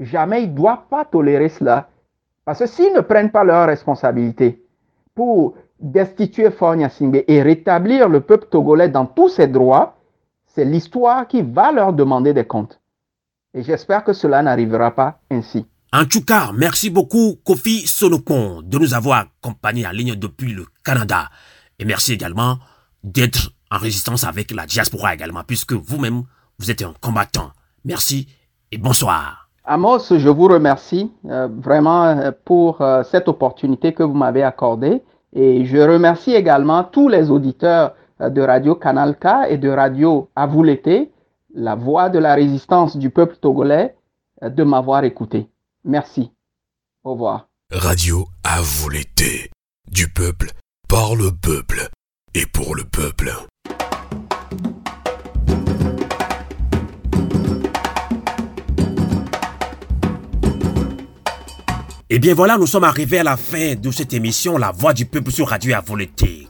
Jamais ils ne doivent pas tolérer cela. Parce que s'ils ne prennent pas leurs responsabilités pour destituer Fonya Singbe et rétablir le peuple togolais dans tous ses droits, c'est l'histoire qui va leur demander des comptes. Et j'espère que cela n'arrivera pas ainsi. En tout cas, merci beaucoup Kofi Sonokon de nous avoir accompagnés en ligne depuis le Canada. Et merci également d'être en résistance avec la diaspora également, puisque vous-même, vous êtes un combattant. Merci et bonsoir. Amos, je vous remercie euh, vraiment euh, pour euh, cette opportunité que vous m'avez accordée. Et je remercie également tous les auditeurs de Radio Canal K et de Radio À vous l'été, la voix de la résistance du peuple togolais, de m'avoir écouté. Merci. Au revoir. Radio à vous l'été. Du peuple, par le peuple et pour le peuple. Eh bien voilà, nous sommes arrivés à la fin de cette émission La Voix du Peuple sur Radio à l'été.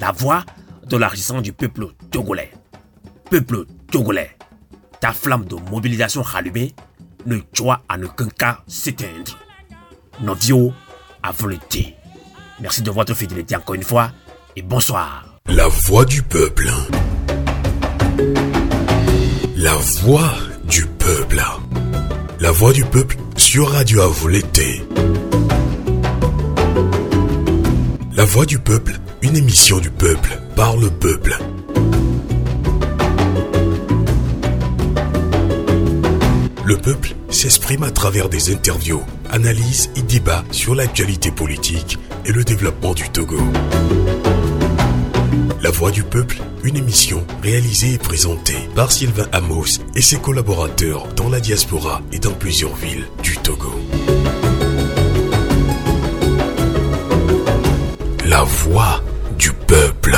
la voix de la résistance du peuple togolais. Peuple togolais, ta flamme de mobilisation rallumée ne doit en aucun cas s'éteindre. Nos vieux à volonté. Merci de votre fidélité encore une fois et bonsoir. La voix du peuple. La voix du peuple. La voix du peuple sur Radio à vous l'été. La voix du peuple, une émission du peuple par le peuple. Le peuple s'exprime à travers des interviews, analyses et débats sur l'actualité politique et le développement du Togo. La Voix du Peuple, une émission réalisée et présentée par Sylvain Amos et ses collaborateurs dans la diaspora et dans plusieurs villes du Togo. La Voix du Peuple.